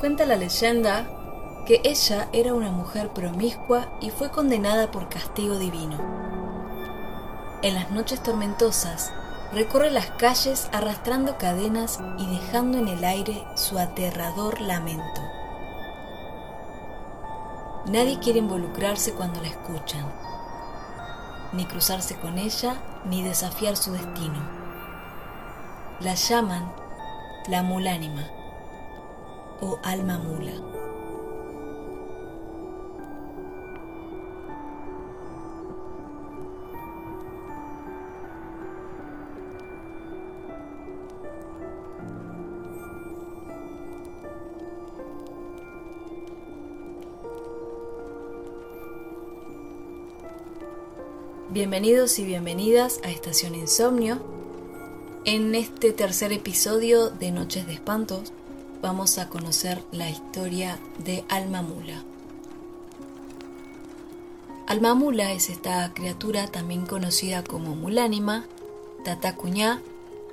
Cuenta la leyenda que ella era una mujer promiscua y fue condenada por castigo divino. En las noches tormentosas, recorre las calles arrastrando cadenas y dejando en el aire su aterrador lamento. Nadie quiere involucrarse cuando la escuchan, ni cruzarse con ella, ni desafiar su destino. La llaman la mulánima o alma mula. Bienvenidos y bienvenidas a Estación Insomnio. En este tercer episodio de Noches de Espantos vamos a conocer la historia de Alma Mula. Alma Mula es esta criatura también conocida como mulánima, tatacuñá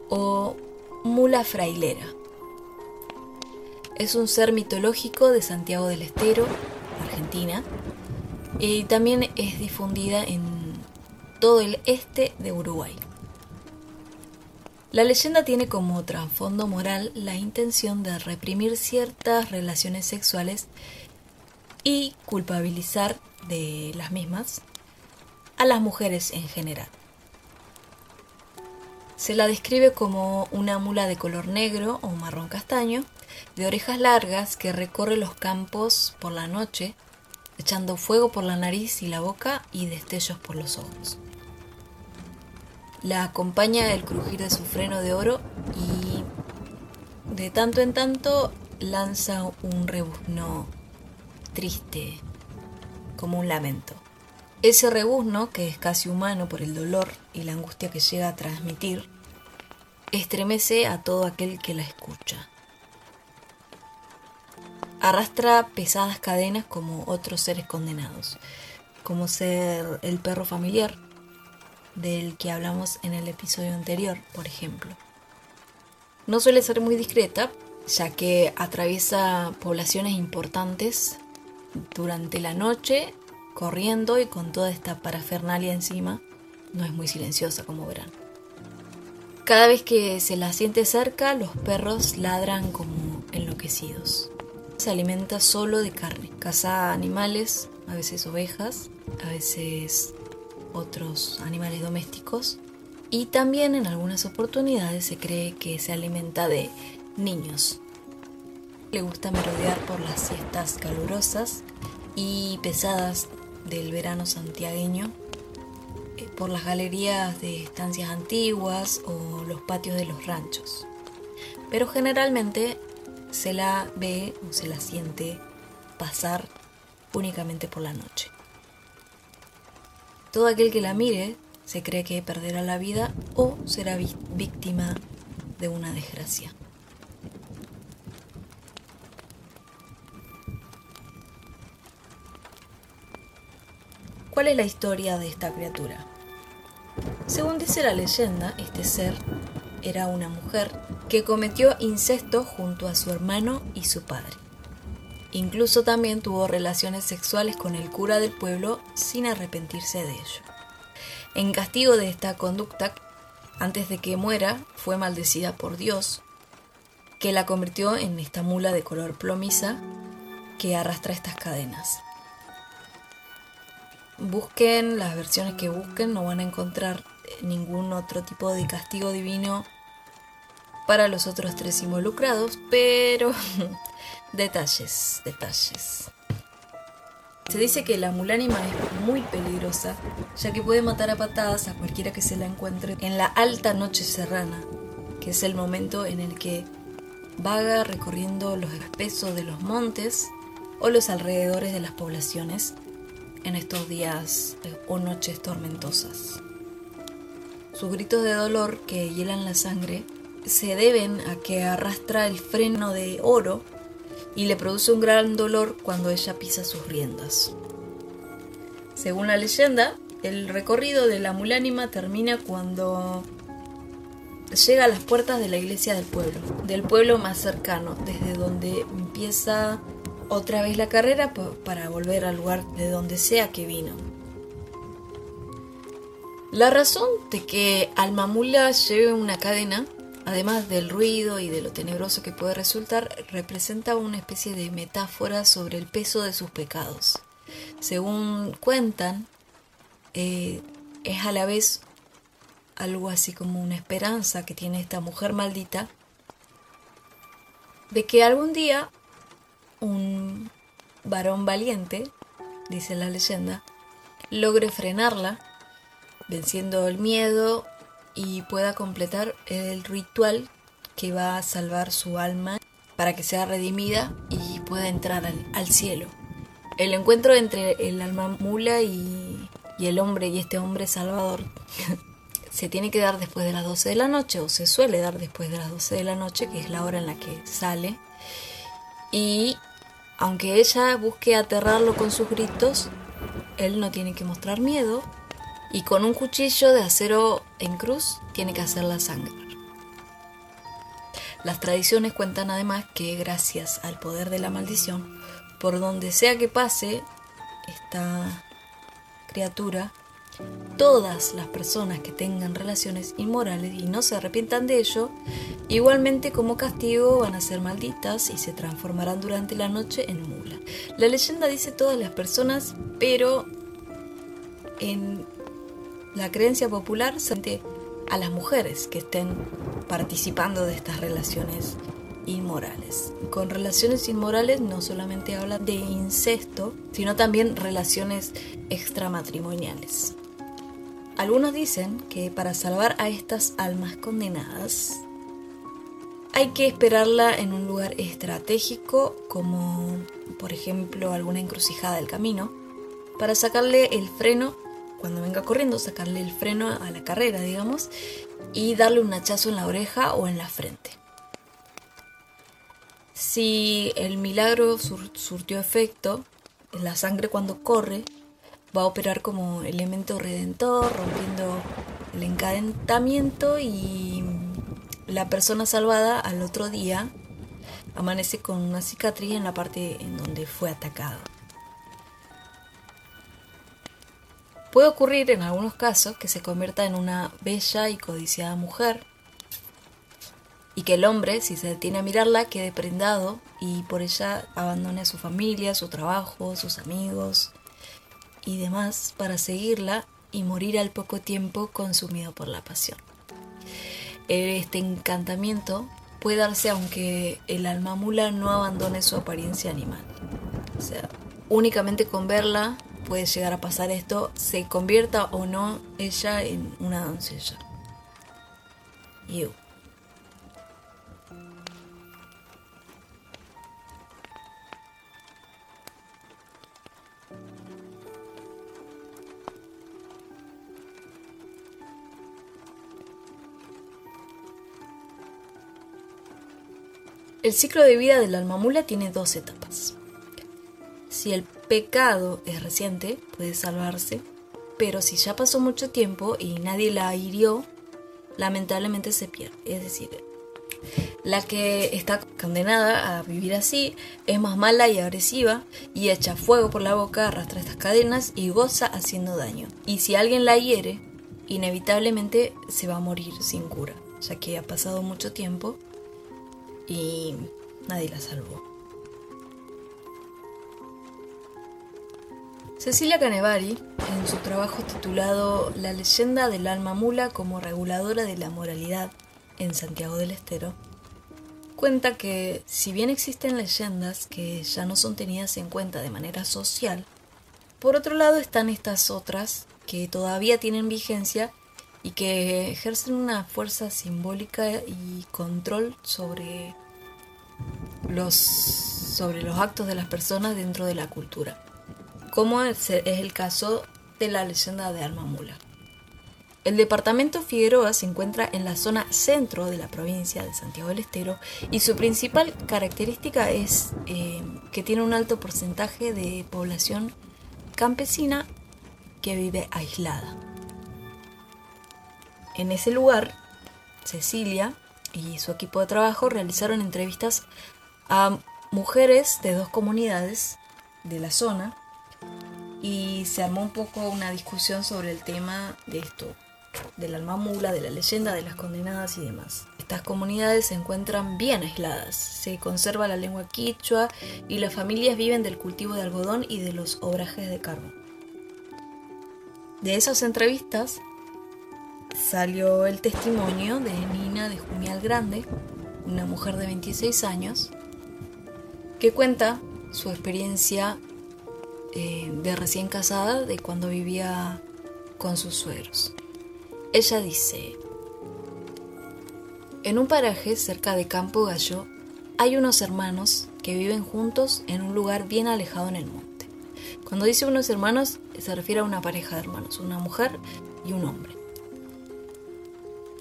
o mula frailera. Es un ser mitológico de Santiago del Estero, Argentina, y también es difundida en todo el este de Uruguay. La leyenda tiene como trasfondo moral la intención de reprimir ciertas relaciones sexuales y culpabilizar de las mismas a las mujeres en general. Se la describe como una mula de color negro o marrón castaño, de orejas largas que recorre los campos por la noche, echando fuego por la nariz y la boca y destellos por los ojos. La acompaña el crujir de su freno de oro y de tanto en tanto lanza un rebuzno triste, como un lamento. Ese rebuzno, que es casi humano por el dolor y la angustia que llega a transmitir, estremece a todo aquel que la escucha. Arrastra pesadas cadenas como otros seres condenados, como ser el perro familiar, del que hablamos en el episodio anterior, por ejemplo. No suele ser muy discreta, ya que atraviesa poblaciones importantes durante la noche, corriendo y con toda esta parafernalia encima. No es muy silenciosa, como verán. Cada vez que se la siente cerca, los perros ladran como enloquecidos. Se alimenta solo de carne. Caza animales, a veces ovejas, a veces otros animales domésticos y también en algunas oportunidades se cree que se alimenta de niños. Le gusta merodear por las siestas calurosas y pesadas del verano santiagueño, eh, por las galerías de estancias antiguas o los patios de los ranchos. Pero generalmente se la ve o se la siente pasar únicamente por la noche. Todo aquel que la mire se cree que perderá la vida o será víctima de una desgracia. ¿Cuál es la historia de esta criatura? Según dice la leyenda, este ser era una mujer que cometió incesto junto a su hermano y su padre. Incluso también tuvo relaciones sexuales con el cura del pueblo sin arrepentirse de ello. En castigo de esta conducta, antes de que muera, fue maldecida por Dios, que la convirtió en esta mula de color plomiza que arrastra estas cadenas. Busquen las versiones que busquen, no van a encontrar ningún otro tipo de castigo divino para los otros tres involucrados, pero Detalles, detalles. Se dice que la mulánima es muy peligrosa, ya que puede matar a patadas a cualquiera que se la encuentre en la alta noche serrana, que es el momento en el que vaga recorriendo los espesos de los montes o los alrededores de las poblaciones en estos días o noches tormentosas. Sus gritos de dolor que hielan la sangre se deben a que arrastra el freno de oro y le produce un gran dolor cuando ella pisa sus riendas. Según la leyenda, el recorrido de la mulánima termina cuando llega a las puertas de la iglesia del pueblo, del pueblo más cercano, desde donde empieza otra vez la carrera para volver al lugar de donde sea que vino. La razón de que Almamula lleve una cadena, además del ruido y de lo tenebroso que puede resultar, representa una especie de metáfora sobre el peso de sus pecados. Según cuentan, eh, es a la vez algo así como una esperanza que tiene esta mujer maldita de que algún día un varón valiente, dice la leyenda, logre frenarla, venciendo el miedo y pueda completar el ritual que va a salvar su alma para que sea redimida y pueda entrar al, cielo. El encuentro entre el alma mula y, el hombre y este hombre salvador se tiene que dar después de las 12 de la noche o se suele dar después de las 12 de la noche, que es la hora en la que sale. Y aunque ella busque aterrarlo con sus gritos, él no tiene que mostrar miedo y con un cuchillo de acero en cruz tiene que hacerla sangrar. Las tradiciones cuentan además que gracias al poder de la maldición, por donde sea que pase esta criatura, todas las personas que tengan relaciones inmorales y no se arrepientan de ello, igualmente como castigo van a ser malditas y se transformarán durante la noche en mula. La leyenda dice todas las personas, pero en la creencia popular se a las mujeres que estén participando de estas relaciones inmorales. Con relaciones inmorales no solamente habla de incesto, sino también relaciones extramatrimoniales. Algunos dicen que para salvar a estas almas condenadas hay que esperarla en un lugar estratégico como por ejemplo alguna encrucijada del camino para sacarle el freno cuando venga corriendo sacarle el freno a la carrera digamos y darle un hachazo en la oreja o en la frente. Si el milagro surtió efecto, la sangre cuando corre va a operar como elemento redentor, rompiendo el encadentamiento y la persona salvada al otro día amanece con una cicatriz en la parte en donde fue atacado. Puede ocurrir en algunos casos que se convierta en una bella y codiciada mujer y que el hombre, si se detiene a mirarla, quede prendado y por ella abandone a su familia, su trabajo, sus amigos, y demás para seguirla y morir al poco tiempo consumido por la pasión. Este encantamiento puede darse aunque el alma mula no abandone su apariencia animal. O sea, únicamente con verla puede llegar a pasar esto, se convierta o no ella en una doncella. El ciclo de vida del alma mula tiene dos etapas. Si el pecado es reciente, puede salvarse, pero si ya pasó mucho tiempo y nadie la hirió, lamentablemente se pierde. Es decir, la que está condenada a vivir así es más mala y agresiva y echa fuego por la boca, arrastra estas cadenas y goza haciendo daño. Y si alguien la hiere, inevitablemente se va a morir sin cura, ya que ha pasado mucho tiempo y nadie la salvó. Cecilia Canevari, en su trabajo titulado La leyenda del alma mula como reguladora de la moralidad en Santiago del Estero, cuenta que si bien existen leyendas que ya no son tenidas en cuenta de manera social, por otro lado están estas otras que todavía tienen vigencia y que ejercen una fuerza simbólica y control sobre los, sobre los actos de las personas dentro de la cultura, como es el caso de la leyenda de Alma Mula. El departamento Figueroa se encuentra en la zona centro de la provincia de Santiago del Estero y su principal característica es eh, que tiene un alto porcentaje de población campesina que vive aislada. En ese lugar Cecilia y su equipo de trabajo realizaron entrevistas a mujeres de dos comunidades de la zona y se armó un poco una discusión sobre el tema de esto, del alma mula, de la leyenda de las condenadas y demás. Estas comunidades se encuentran bien aisladas, se conserva la lengua quichua y las familias viven del cultivo de algodón y de los obrajes de carbón. De esas entrevistas salió el testimonio de Nina de Jumial Grande, una mujer de 26 años, que cuenta su experiencia eh, de recién casada de cuando vivía con sus suegros. Ella dice, en un paraje cerca de Campo Gallo hay unos hermanos que viven juntos en un lugar bien alejado en el monte. Cuando dice unos hermanos se refiere a una pareja de hermanos, una mujer y un hombre.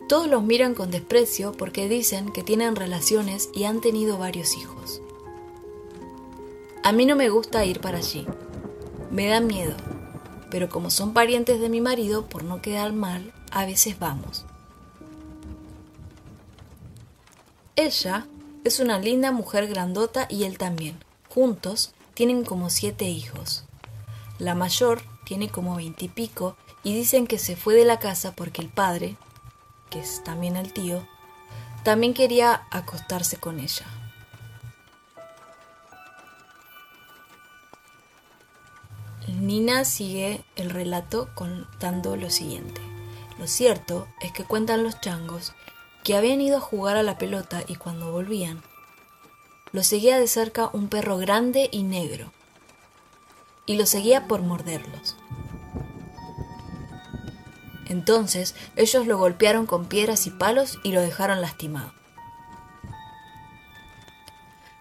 Todos los miran con desprecio porque dicen que tienen relaciones y han tenido varios hijos. A mí no me gusta ir para allí. Me da miedo. Pero como son parientes de mi marido, por no quedar mal, a veces vamos. Ella es una linda mujer grandota y él también. Juntos tienen como siete hijos. La mayor tiene como veintipico y, y dicen que se fue de la casa porque el padre, que es también el tío, también quería acostarse con ella. Nina sigue el relato contando lo siguiente. Lo cierto es que cuentan los changos que habían ido a jugar a la pelota y cuando volvían, lo seguía de cerca un perro grande y negro, y lo seguía por morderlos. Entonces ellos lo golpearon con piedras y palos y lo dejaron lastimado.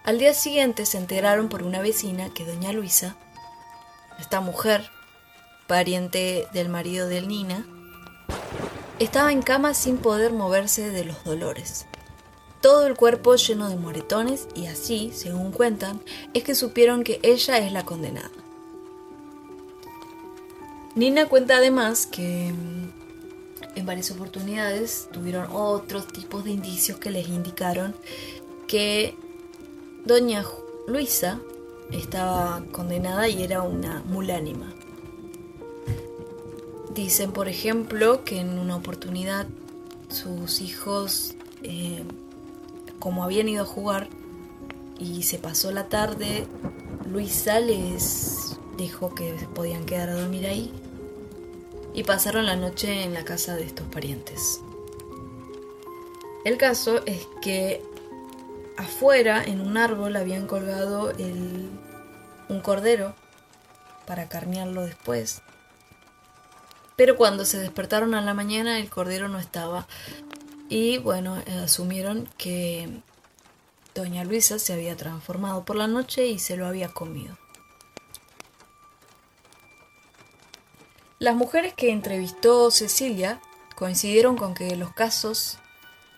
Al día siguiente se enteraron por una vecina que doña Luisa esta mujer, pariente del marido de Nina, estaba en cama sin poder moverse de los dolores. Todo el cuerpo lleno de moretones y así, según cuentan, es que supieron que ella es la condenada. Nina cuenta además que mm, en varias oportunidades tuvieron otros tipos de indicios que les indicaron que doña Luisa estaba condenada y era una mulánima. Dicen, por ejemplo, que en una oportunidad sus hijos, eh, como habían ido a jugar y se pasó la tarde, Luisa les dijo que podían quedar a dormir ahí y pasaron la noche en la casa de estos parientes. El caso es que afuera, en un árbol, habían colgado un cordero para carnearlo después. Pero cuando se despertaron a la mañana, el cordero no estaba. Y bueno, asumieron que doña Luisa se había transformado por la noche y se lo había comido. Las mujeres que entrevistó Cecilia coincidieron con que los casos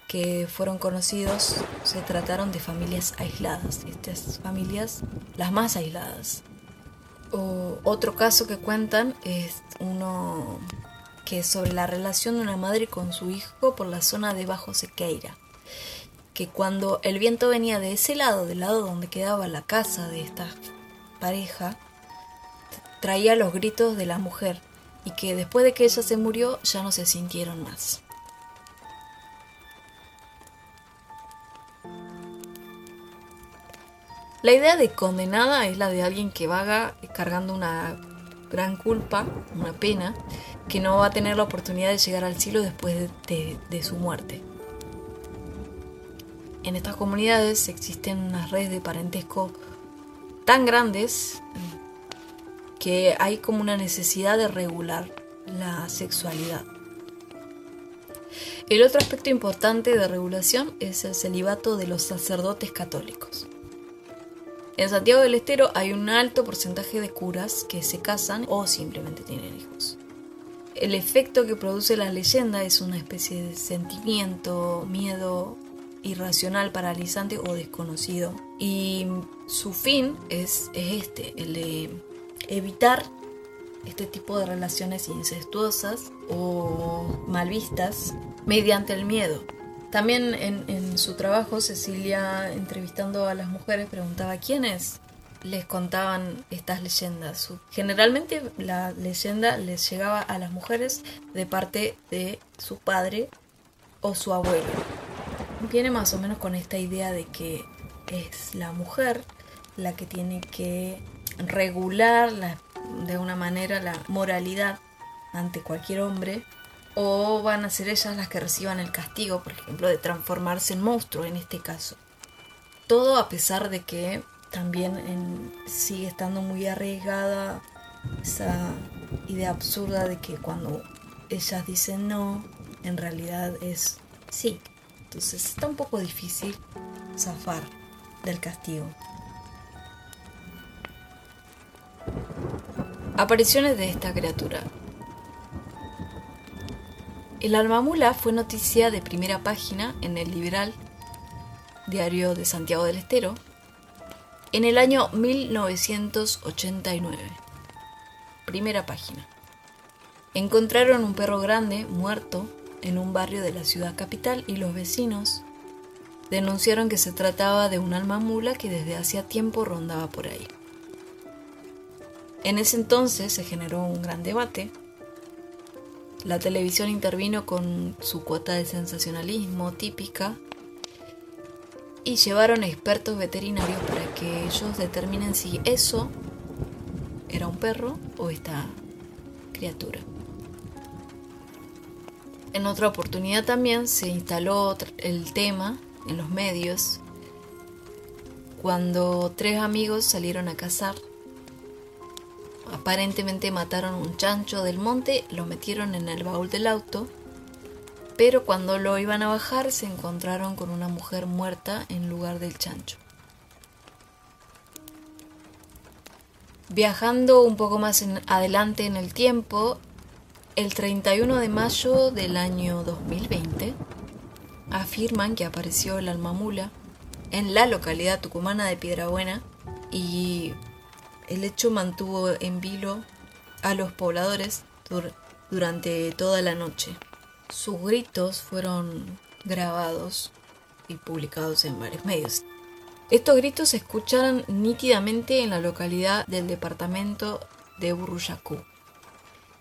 que fueron conocidos se trataron de familias aisladas, estas familias las más aisladas. O otro caso que cuentan es uno que es sobre la relación de una madre con su hijo por la zona de Bajo Sequeira, que cuando el viento venía de ese lado, del lado donde quedaba la casa de esta pareja, traía los gritos de la mujer y que después de que ella se murió ya no se sintieron más. La idea de condenada es la de alguien que vaga cargando una gran culpa, una pena, que no va a tener la oportunidad de llegar al cielo después de, su muerte. En estas comunidades existen unas redes de parentesco tan grandes que hay como una necesidad de regular la sexualidad. El otro aspecto importante de regulación es el celibato de los sacerdotes católicos. En Santiago del Estero hay un alto porcentaje de curas que se casan o simplemente tienen hijos. El efecto que produce la leyenda es una especie de sentimiento, miedo irracional, paralizante o desconocido. Y su fin es, este, el de evitar este tipo de relaciones incestuosas o mal vistas mediante el miedo. También en, su trabajo, Cecilia, entrevistando a las mujeres, preguntaba quiénes les contaban estas leyendas. Generalmente la leyenda les llegaba a las mujeres de parte de su padre o su abuelo. Viene más o menos con esta idea de que es la mujer la que tiene que regular de una manera la moralidad ante cualquier hombre o van a ser ellas las que reciban el castigo, por ejemplo, de transformarse en monstruo en este caso. Todo a pesar de que también sigue estando muy arriesgada esa idea absurda de que cuando ellas dicen no, en realidad es sí. Entonces está un poco difícil zafar del castigo. Apariciones de esta criatura. El alma mula fue noticia de primera página en el Liberal, diario de Santiago del Estero, en el año 1989. Primera página. Encontraron un perro grande muerto en un barrio de la ciudad capital y los vecinos denunciaron que se trataba de un alma mula que desde hacía tiempo rondaba por ahí. En ese entonces se generó un gran debate la televisión intervino con su cuota de sensacionalismo típica y llevaron expertos veterinarios para que ellos determinen si eso era un perro o esta criatura. En otra oportunidad también se instaló el tema en los medios cuando tres amigos salieron a cazar Aparentemente mataron un chancho del monte, lo metieron en el baúl del auto, pero cuando lo iban a bajar se encontraron con una mujer muerta en lugar del chancho. Viajando un poco más adelante en el tiempo, el 31 de mayo del año 2020, afirman que apareció el alma mula en la localidad tucumana de Piedrabuena y el hecho mantuvo en vilo a los pobladores durante toda la noche. Sus gritos fueron grabados y publicados en varios medios. Estos gritos se escuchan nítidamente en la localidad del departamento de Buruyacú,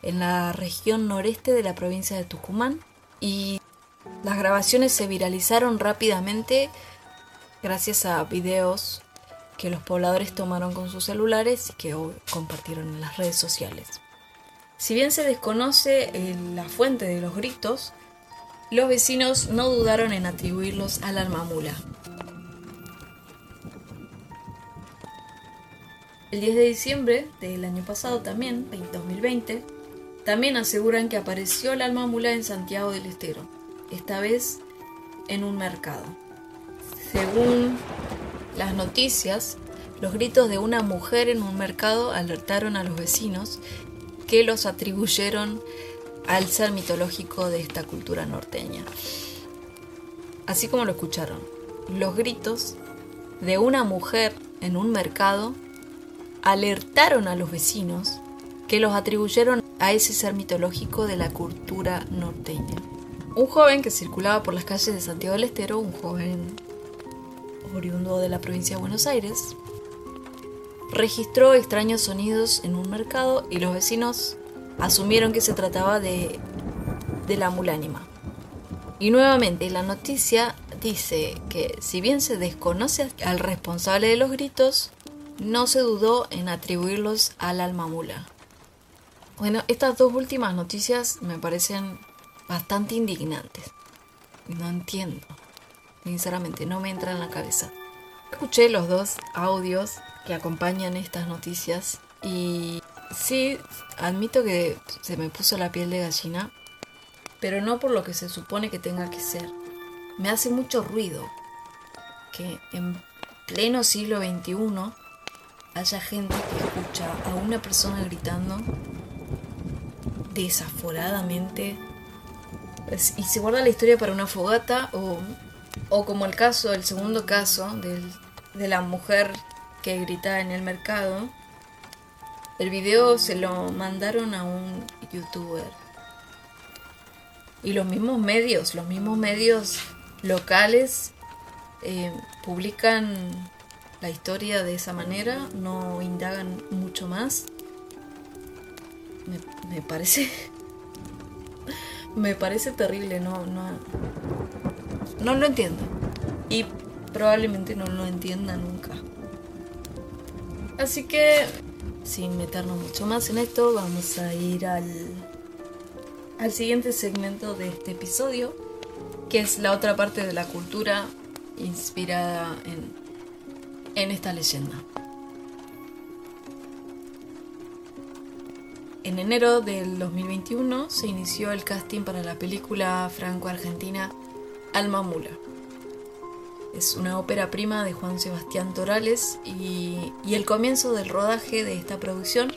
en la región noreste de la provincia de Tucumán, y las grabaciones se viralizaron rápidamente gracias a videos que los pobladores tomaron con sus celulares y que compartieron en las redes sociales. Si bien se desconoce eh, la fuente de los gritos, los vecinos no dudaron en atribuirlos al alma mula. El 10 de diciembre del año pasado también, 2020, también aseguran que apareció el alma mula en Santiago del Estero, esta vez en un mercado. Según las noticias, los gritos de una mujer en un mercado alertaron a los vecinos que los atribuyeron al ser mitológico de esta cultura norteña. Así como lo escucharon, los gritos de una mujer en un mercado alertaron a los vecinos que los atribuyeron a ese ser mitológico de la cultura norteña. Un joven que circulaba por las calles de Santiago del Estero, un joven oriundo de la provincia de Buenos Aires, registró extraños sonidos en un mercado y los vecinos asumieron que se trataba de, de la mulánima. Y nuevamente la noticia dice que si bien se desconoce al responsable de los gritos, no se dudó en atribuirlos al alma mula. Bueno, estas dos últimas noticias me parecen bastante indignantes. No entiendo. Sinceramente, no me entra en la cabeza. Escuché los dos audios que acompañan estas noticias y sí, admito que se me puso la piel de gallina, pero no por lo que se supone que tenga que ser. Me hace mucho ruido que en pleno siglo XXI haya gente que escucha a una persona gritando desaforadamente y se guarda la historia para una fogata o o como el caso, el segundo caso de la mujer que gritaba en el mercado, el video se lo mandaron a un youtuber. Y los mismos medios, los mismos medios locales eh, publican la historia de esa manera, no indagan mucho más. Me, parece. me parece terrible, no, no. No lo entiendo. Y probablemente no lo entienda nunca. Así que, sin meternos mucho más en esto, vamos a ir al, al siguiente segmento de este episodio, que es la otra parte de la cultura inspirada en en esta leyenda. En enero del 2021 se inició el casting para la película franco-argentina Alma Mula. Es una ópera prima de Juan Sebastián Torales y, y, el comienzo del rodaje de esta producción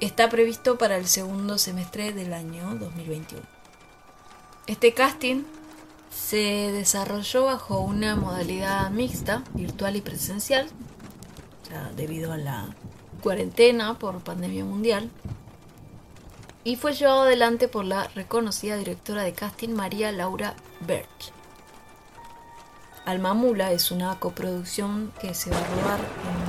está previsto para el segundo semestre del año 2021. Este casting se desarrolló bajo una modalidad mixta, virtual y presencial, debido a la cuarentena por pandemia mundial, y fue llevado adelante por la reconocida directora de casting María Laura Berch. Alma Mula es una coproducción que se va a rodar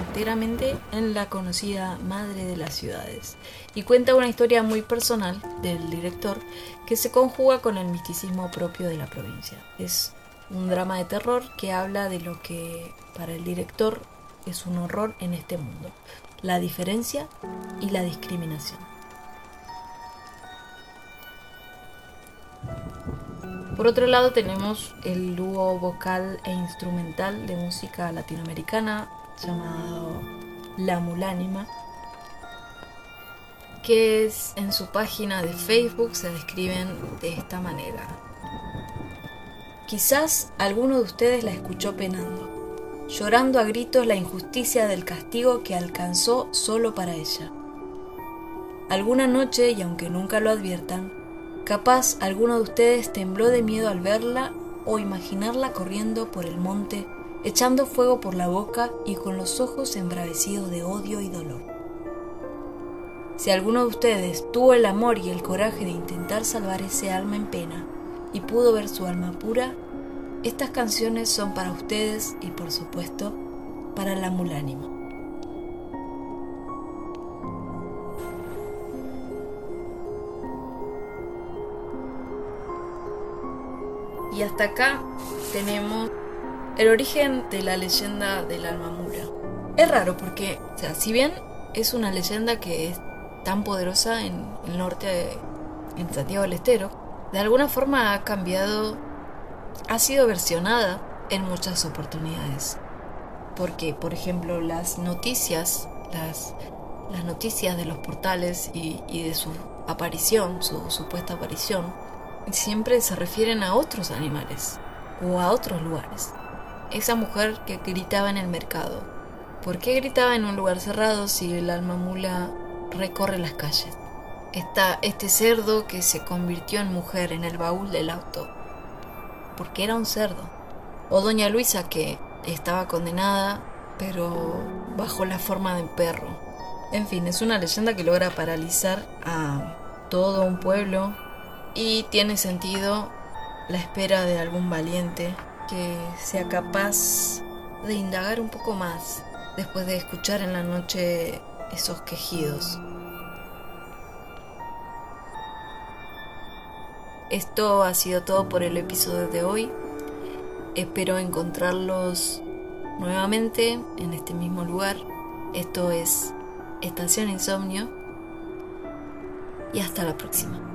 enteramente en la conocida Madre de las Ciudades y cuenta una historia muy personal del director que se conjuga con el misticismo propio de la provincia. Es un drama de terror que habla de lo que para el director es un horror en este mundo, la diferencia y la discriminación. Por otro lado tenemos el dúo vocal e instrumental de música latinoamericana llamado La Mulánima, que es, en su página de Facebook se describen de esta manera. Quizás alguno de ustedes la escuchó penando, llorando a gritos la injusticia del castigo que alcanzó solo para ella. Alguna noche, y aunque nunca lo adviertan, Capaz alguno de ustedes tembló de miedo al verla o imaginarla corriendo por el monte, echando fuego por la boca y con los ojos embravecidos de odio y dolor. Si alguno de ustedes tuvo el amor y el coraje de intentar salvar ese alma en pena y pudo ver su alma pura, estas canciones son para ustedes y por supuesto para la mulánima. Y hasta acá tenemos el origen de la leyenda del alma mula. Es raro porque, o sea, si bien es una leyenda que es tan poderosa en el norte, en Santiago del Estero, de alguna forma ha cambiado, ha sido versionada en muchas oportunidades. Porque, por ejemplo, las noticias, las, las noticias de los portales y, y de su aparición, su supuesta aparición, siempre se refieren a otros animales o a otros lugares. Esa mujer que gritaba en el mercado. ¿Por qué gritaba en un lugar cerrado si el alma mula recorre las calles? Está este cerdo que se convirtió en mujer en el baúl del auto. Porque era un cerdo. O doña Luisa que estaba condenada pero bajo la forma de perro. En fin, es una leyenda que logra paralizar a todo un pueblo y tiene sentido la espera de algún valiente que sea capaz de indagar un poco más después de escuchar en la noche esos quejidos. Esto ha sido todo por el episodio de hoy. Espero encontrarlos nuevamente en este mismo lugar. Esto es Estación Insomnio. Y hasta la próxima.